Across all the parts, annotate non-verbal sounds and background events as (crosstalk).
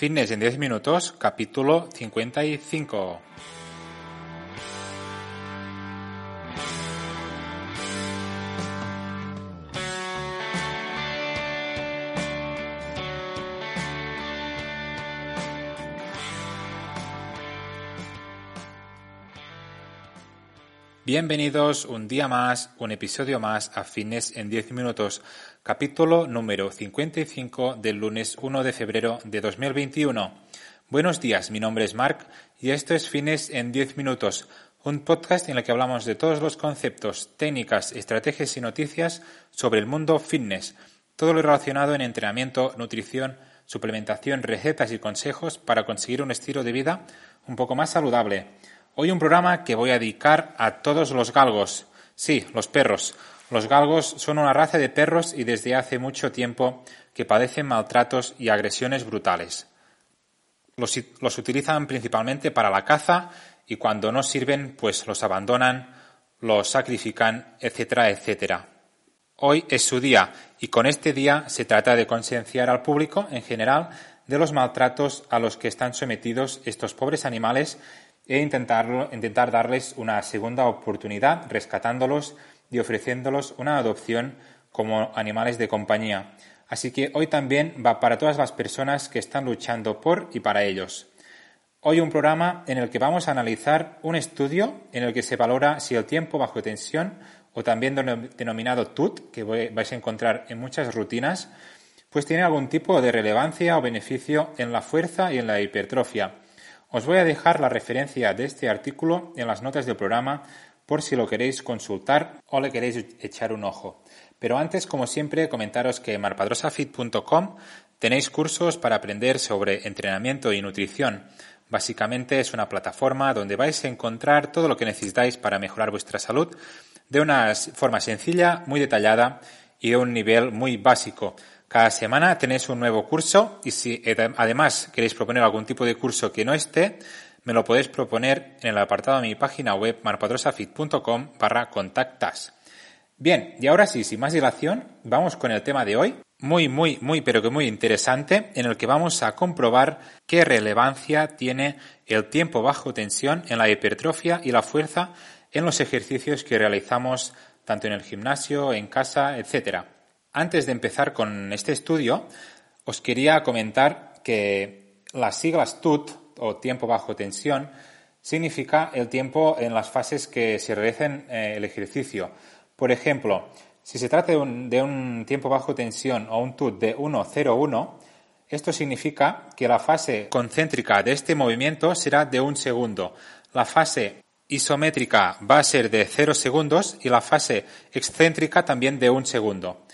Fitness en 10 minutos, capítulo 55. Bienvenidos un día más, un episodio más a Fitness en 10 minutos, capítulo número 55 del lunes 1 de febrero de 2021. Buenos días, mi nombre es Mark y esto es Fitness en 10 minutos, un podcast en el que hablamos de todos los conceptos, técnicas, estrategias y noticias sobre el mundo fitness, todo lo relacionado en entrenamiento, nutrición, suplementación, recetas y consejos para conseguir un estilo de vida un poco más saludable. Hoy un programa que voy a dedicar a todos los galgos. Sí, los perros. Los galgos son una raza de perros y desde hace mucho tiempo que padecen maltratos y agresiones brutales. Los, los, utilizan principalmente para la caza y cuando no sirven, pues los abandonan, los sacrifican, etcétera, etcétera. Hoy es su día y con este día se trata de concienciar al público en general de los maltratos a los que están sometidos estos pobres animales e intentar darles una segunda oportunidad rescatándolos y ofreciéndolos una adopción como animales de compañía. Así que hoy también va para todas las personas que están luchando por y para ellos. Hoy un programa en el que vamos a analizar un estudio en el que se valora si el tiempo bajo tensión o también denominado TUT, que vais a encontrar en muchas rutinas, pues tiene algún tipo de relevancia o beneficio en la fuerza y en la hipertrofia os voy a dejar la referencia de este artículo en las notas del programa por si lo queréis consultar o le queréis echar un ojo. Pero antes, como siempre, comentaros que en marpadrosafit.com tenéis cursos para aprender sobre entrenamiento y nutrición. Básicamente es una plataforma donde vais a encontrar todo lo que necesitáis para mejorar vuestra salud de una forma sencilla, muy detallada y de un nivel muy básico. Cada semana tenéis un nuevo curso y si además queréis proponer algún tipo de curso que no esté, me lo podéis proponer en el apartado de mi página web marpadrosafit.com barra contactas. Bien, y ahora sí, sin más dilación, vamos con el tema de hoy. Muy, muy, muy, pero que muy interesante, en el que vamos a comprobar qué relevancia tiene el tiempo bajo tensión en la hipertrofia y la fuerza en los ejercicios que realizamos tanto en el gimnasio, en casa, etcétera. Antes de empezar con este estudio, os quería comentar que las siglas TUT o tiempo bajo tensión significa el tiempo en las fases que se realicen eh, el ejercicio. Por ejemplo, si se trata de un, tiempo bajo tensión o un TUT de 1.01, esto significa que la fase concéntrica de este movimiento será de un segundo. La fase isométrica va a ser de 0 segundos y la fase excéntrica también de un segundo.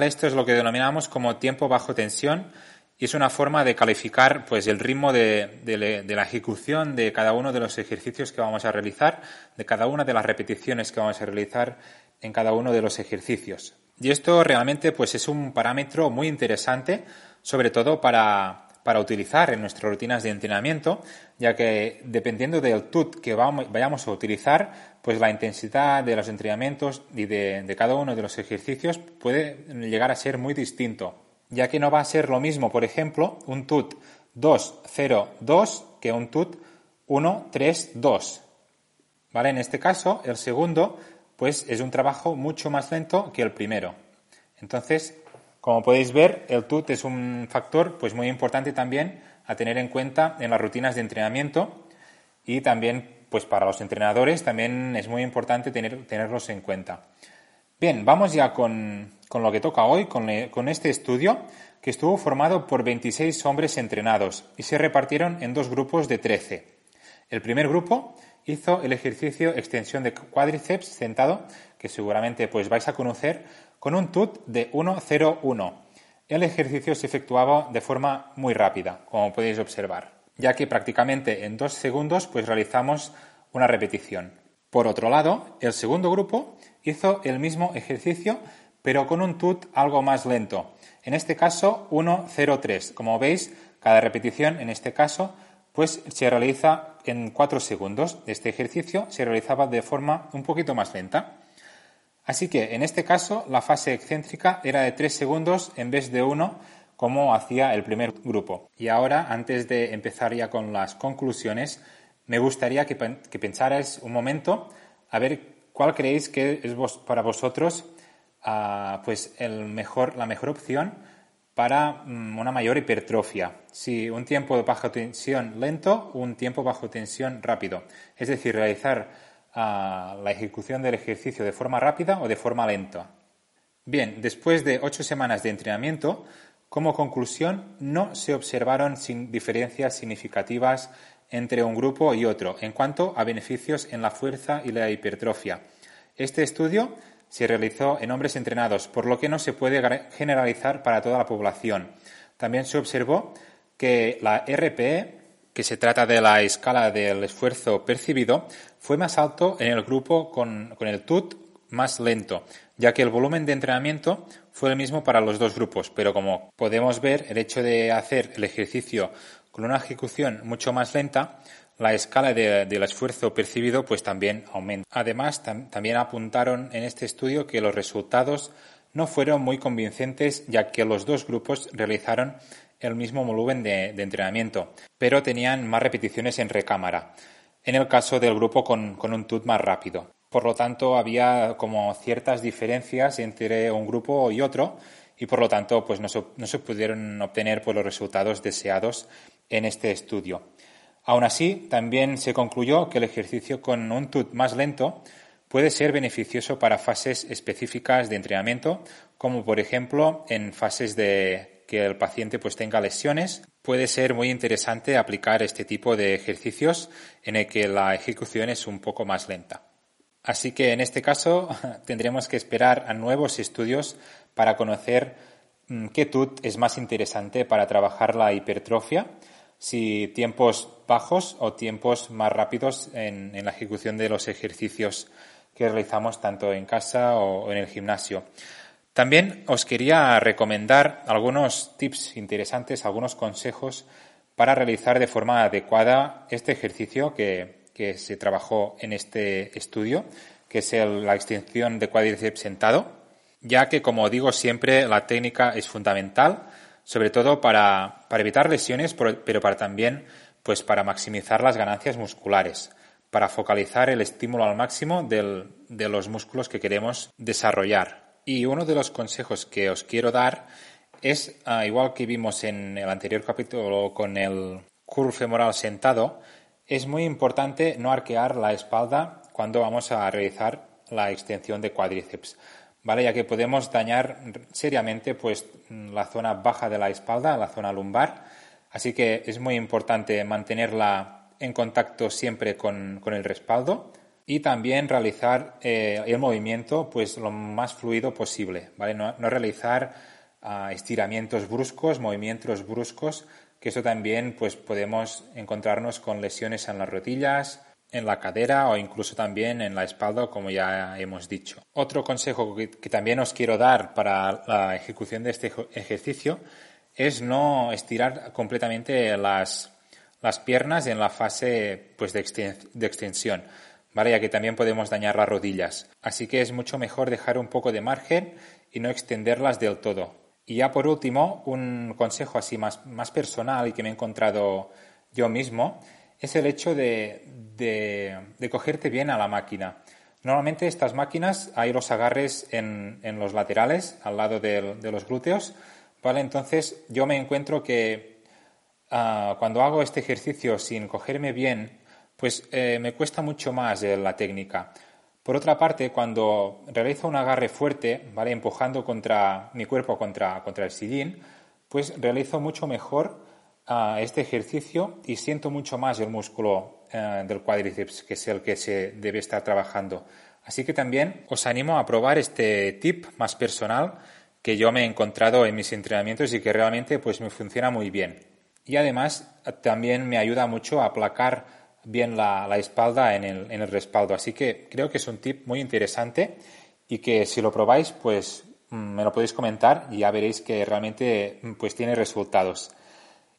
Esto es lo que denominamos como tiempo bajo tensión y es una forma de calificar pues, el ritmo de, la ejecución de cada uno de los ejercicios que vamos a realizar, de cada una de las repeticiones que vamos a realizar en cada uno de los ejercicios. Y esto realmente pues, es un parámetro muy interesante, sobre todo para, para utilizar en nuestras rutinas de entrenamiento, ya que dependiendo del TUT que vayamos a utilizar, pues la intensidad de los entrenamientos y de, cada uno de los ejercicios puede llegar a ser muy distinto, ya que no va a ser lo mismo, por ejemplo, un TUT 2-0-2 que un TUT 1-3-2. ¿Vale? En este caso, el segundo, pues es un trabajo mucho más lento que el primero. Entonces, como podéis ver, el TUT es un factor pues, muy importante también a tener en cuenta en las rutinas de entrenamiento y también pues, para los entrenadores también es muy importante tener, tenerlos en cuenta. Bien, vamos ya con, lo que toca hoy, con, con este estudio que estuvo formado por 26 hombres entrenados y se repartieron en dos grupos de 13. El primer grupo hizo el ejercicio extensión de cuádriceps sentado, que seguramente pues vais a conocer, con un TUT de 1.01. El ejercicio se efectuaba de forma muy rápida, como podéis observar, ya que prácticamente en dos segundos pues realizamos una repetición. Por otro lado, el segundo grupo hizo el mismo ejercicio, pero con un TUT algo más lento. En este caso, 1.03. Como veis, cada repetición en este caso pues se realiza en cuatro segundos. Este ejercicio se realizaba de forma un poquito más lenta. Así que en este caso la fase excéntrica era de 3 segundos en vez de 1, como hacía el primer grupo. Y ahora, antes de empezar ya con las conclusiones, me gustaría que, que pensarais un momento a ver cuál creéis que es para vosotros ah, pues el mejor, la mejor opción para mm, una mayor hipertrofia. Si un tiempo de baja tensión lento, un tiempo bajo tensión rápido. Es decir, realizar ah, la ejecución del ejercicio de forma rápida o de forma lenta. Bien, después de ocho semanas de entrenamiento, como conclusión, no se observaron diferencias significativas entre un grupo y otro en cuanto a beneficios en la fuerza y la hipertrofia. Este estudio se realizó en hombres entrenados, por lo que no se puede generalizar para toda la población. También se observó que la RPE, que se trata de la escala del esfuerzo percibido, fue más alto en el grupo con, el TUT más lento, ya que el volumen de entrenamiento fue el mismo para los dos grupos, pero como podemos ver, el hecho de hacer el ejercicio con una ejecución mucho más lenta la escala del esfuerzo percibido pues también aumenta. Además, también apuntaron en este estudio que los resultados no fueron muy convincentes ya que los dos grupos realizaron el mismo volumen de, entrenamiento, pero tenían más repeticiones en recámara, en el caso del grupo con, un TUT más rápido. Por lo tanto, había como ciertas diferencias entre un grupo y otro y por lo tanto pues no se, pudieron obtener pues, los resultados deseados en este estudio. Aún así, también se concluyó que el ejercicio con un TUT más lento puede ser beneficioso para fases específicas de entrenamiento, como por ejemplo en fases de que el paciente pues tenga lesiones. Puede ser muy interesante aplicar este tipo de ejercicios en el que la ejecución es un poco más lenta. Así que en este caso (laughs) tendremos que esperar a nuevos estudios para conocer mm, qué TUT es más interesante para trabajar la hipertrofia si tiempos bajos o tiempos más rápidos en, la ejecución de los ejercicios que realizamos tanto en casa o en el gimnasio. También os quería recomendar algunos tips interesantes, algunos consejos para realizar de forma adecuada este ejercicio que, se trabajó en este estudio, que es la extensión de cuádriceps sentado, ya que, como digo siempre, la técnica es fundamental sobre todo para, evitar lesiones, pero para también pues para maximizar las ganancias musculares, para focalizar el estímulo al máximo de los músculos que queremos desarrollar. Y uno de los consejos que os quiero dar es, ah, igual que vimos en el anterior capítulo con el curl femoral sentado, es muy importante no arquear la espalda cuando vamos a realizar la extensión de cuádriceps. ¿vale? Ya que podemos dañar seriamente pues, la zona baja de la espalda, la zona lumbar. Así que es muy importante mantenerla en contacto siempre con, el respaldo y también realizar eh, el movimiento pues lo más fluido posible, ¿vale? No, realizar ah, estiramientos bruscos, movimientos bruscos, que eso también pues podemos encontrarnos con lesiones en las rodillas, en la cadera o incluso también en la espalda, como ya hemos dicho. Otro consejo que, también os quiero dar para la ejecución de este ejercicio es no estirar completamente las, las piernas en la fase pues, de, extensión, ¿vale? ya que también podemos dañar las rodillas. Así que es mucho mejor dejar un poco de margen y no extenderlas del todo. Y ya por último, un consejo así más, más personal y que me he encontrado yo mismo es el hecho de, de, cogerte bien a la máquina. Normalmente estas máquinas hay los agarres en, en los laterales, al lado de, los glúteos, ¿vale? Entonces yo me encuentro que ah, cuando hago este ejercicio sin cogerme bien, pues eh, me cuesta mucho más eh, la técnica. Por otra parte, cuando realizo un agarre fuerte, ¿vale? Empujando contra mi cuerpo contra, contra el sillín, pues realizo mucho mejor este ejercicio y siento mucho más el músculo eh, del cuádriceps, que es el que se debe estar trabajando. Así que también os animo a probar este tip más personal que yo me he encontrado en mis entrenamientos y que realmente pues me funciona muy bien. Y además también me ayuda mucho a aplacar bien la, espalda en el, en el, respaldo. Así que creo que es un tip muy interesante y que si lo probáis pues mm, me lo podéis comentar y ya veréis que realmente pues tiene resultados.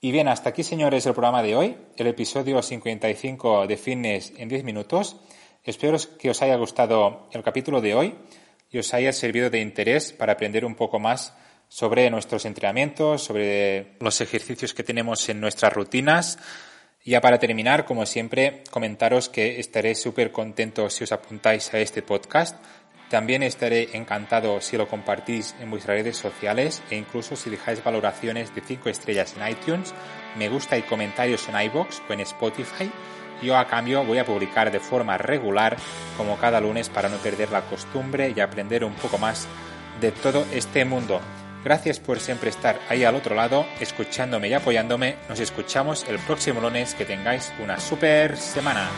Y bien, hasta aquí, señores, el programa de hoy, el episodio 55 de Fitness en 10 minutos. Espero que os haya gustado el capítulo de hoy y os haya servido de interés para aprender un poco más sobre nuestros entrenamientos, sobre los ejercicios que tenemos en nuestras rutinas. Ya para terminar, como siempre, comentaros que estaré súper contento si os apuntáis a este podcast. También estaré encantado si lo compartís en vuestras redes sociales e incluso si dejáis valoraciones de 5 estrellas en iTunes, me gusta y comentarios en iBox o en Spotify. Yo a cambio voy a publicar de forma regular como cada lunes para no perder la costumbre y aprender un poco más de todo este mundo. Gracias por siempre estar ahí al otro lado, escuchándome y apoyándome. Nos escuchamos el próximo lunes. Que tengáis una super semana.